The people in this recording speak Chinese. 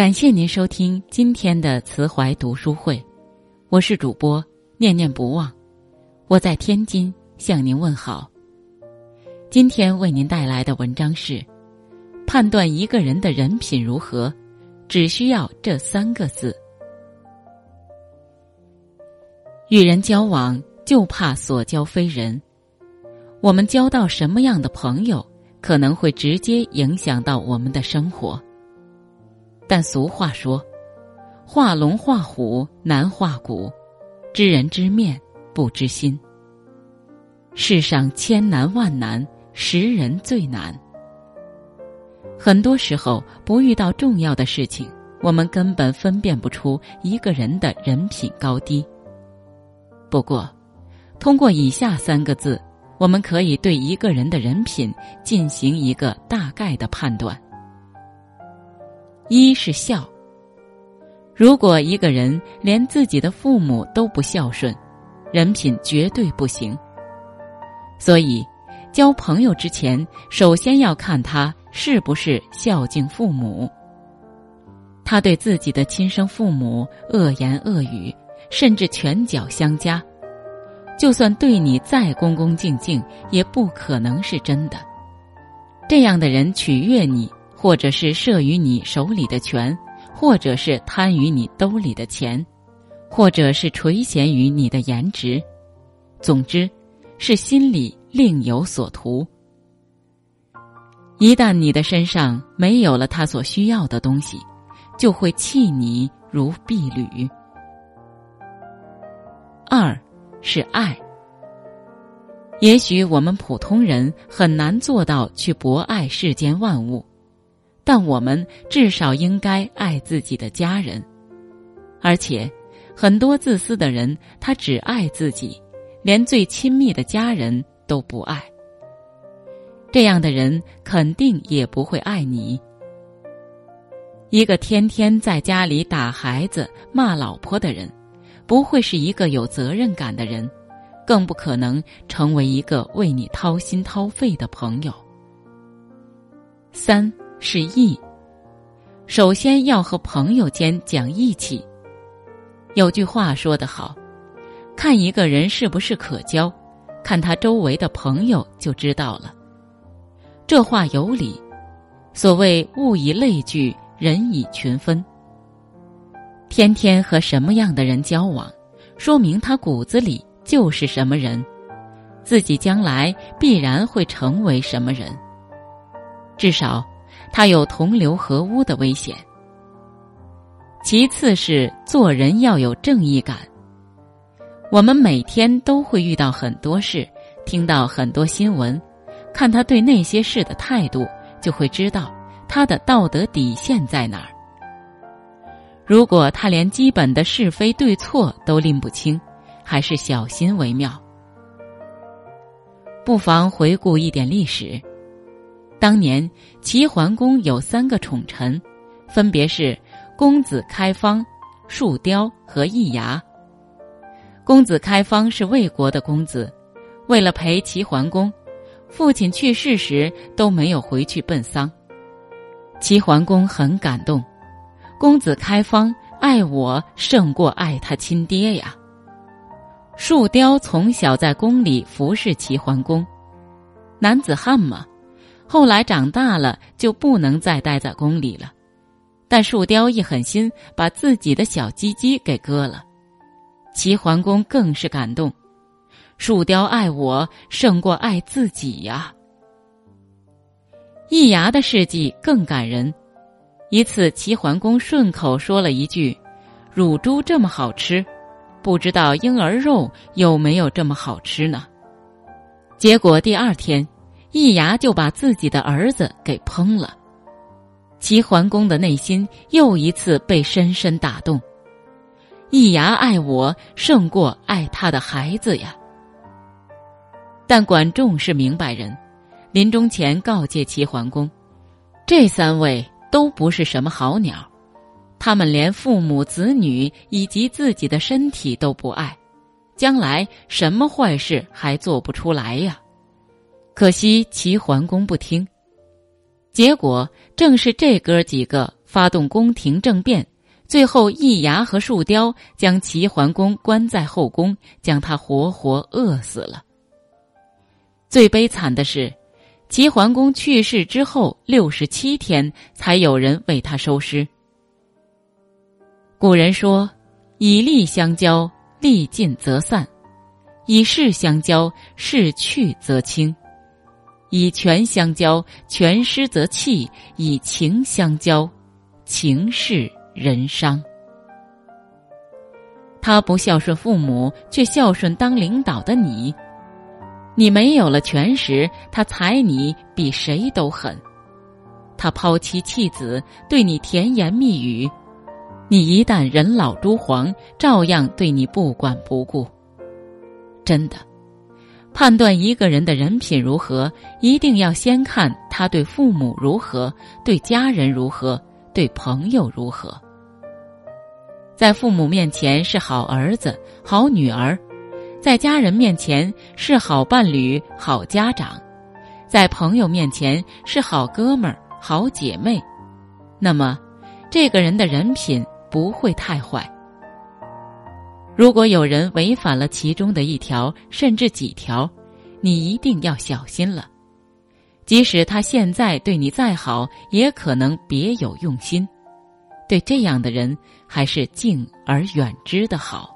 感谢您收听今天的慈怀读书会，我是主播念念不忘，我在天津向您问好。今天为您带来的文章是：判断一个人的人品如何，只需要这三个字。与人交往，就怕所交非人。我们交到什么样的朋友，可能会直接影响到我们的生活。但俗话说：“画龙画虎难画骨，知人知面不知心。”世上千难万难，识人最难。很多时候，不遇到重要的事情，我们根本分辨不出一个人的人品高低。不过，通过以下三个字。我们可以对一个人的人品进行一个大概的判断。一是孝。如果一个人连自己的父母都不孝顺，人品绝对不行。所以，交朋友之前，首先要看他是不是孝敬父母。他对自己的亲生父母恶言恶语，甚至拳脚相加。就算对你再恭恭敬敬，也不可能是真的。这样的人取悦你，或者是慑于你手里的权，或者是贪于你兜里的钱，或者是垂涎于你的颜值，总之，是心里另有所图。一旦你的身上没有了他所需要的东西，就会弃你如敝履。二。是爱。也许我们普通人很难做到去博爱世间万物，但我们至少应该爱自己的家人。而且，很多自私的人，他只爱自己，连最亲密的家人都不爱。这样的人肯定也不会爱你。一个天天在家里打孩子、骂老婆的人。不会是一个有责任感的人，更不可能成为一个为你掏心掏肺的朋友。三是义，首先要和朋友间讲义气。有句话说得好，看一个人是不是可交，看他周围的朋友就知道了。这话有理，所谓物以类聚，人以群分。天天和什么样的人交往，说明他骨子里就是什么人，自己将来必然会成为什么人。至少，他有同流合污的危险。其次是做人要有正义感。我们每天都会遇到很多事，听到很多新闻，看他对那些事的态度，就会知道他的道德底线在哪儿。如果他连基本的是非对错都拎不清，还是小心为妙。不妨回顾一点历史。当年齐桓公有三个宠臣，分别是公子开方、树雕和易牙。公子开方是魏国的公子，为了陪齐桓公，父亲去世时都没有回去奔丧。齐桓公很感动。公子开方爱我胜过爱他亲爹呀。树雕从小在宫里服侍齐桓公，男子汉嘛，后来长大了就不能再待在宫里了。但树雕一狠心，把自己的小鸡鸡给割了。齐桓公更是感动，树雕爱我胜过爱自己呀。易牙的事迹更感人。一次，齐桓公顺口说了一句：“乳猪这么好吃，不知道婴儿肉有没有这么好吃呢？”结果第二天，易牙就把自己的儿子给烹了。齐桓公的内心又一次被深深打动。易牙爱我胜过爱他的孩子呀。但管仲是明白人，临终前告诫齐桓公：“这三位。”都不是什么好鸟，他们连父母子女以及自己的身体都不爱，将来什么坏事还做不出来呀？可惜齐桓公不听，结果正是这哥几个发动宫廷政变，最后易牙和树雕将齐桓公关在后宫，将他活活饿死了。最悲惨的是，齐桓公去世之后六十七天，才有人为他收尸。古人说：“以利相交，利尽则散；以势相交，势去则清；以权相交，权失则弃；以情相交，情逝人伤。”他不孝顺父母，却孝顺当领导的你。你没有了权时，他踩你比谁都狠；他抛妻弃子，对你甜言蜜语；你一旦人老珠黄，照样对你不管不顾。真的，判断一个人的人品如何，一定要先看他对父母如何，对家人如何，对朋友如何。在父母面前是好儿子、好女儿。在家人面前是好伴侣、好家长，在朋友面前是好哥们儿、好姐妹，那么，这个人的人品不会太坏。如果有人违反了其中的一条，甚至几条，你一定要小心了。即使他现在对你再好，也可能别有用心。对这样的人，还是敬而远之的好。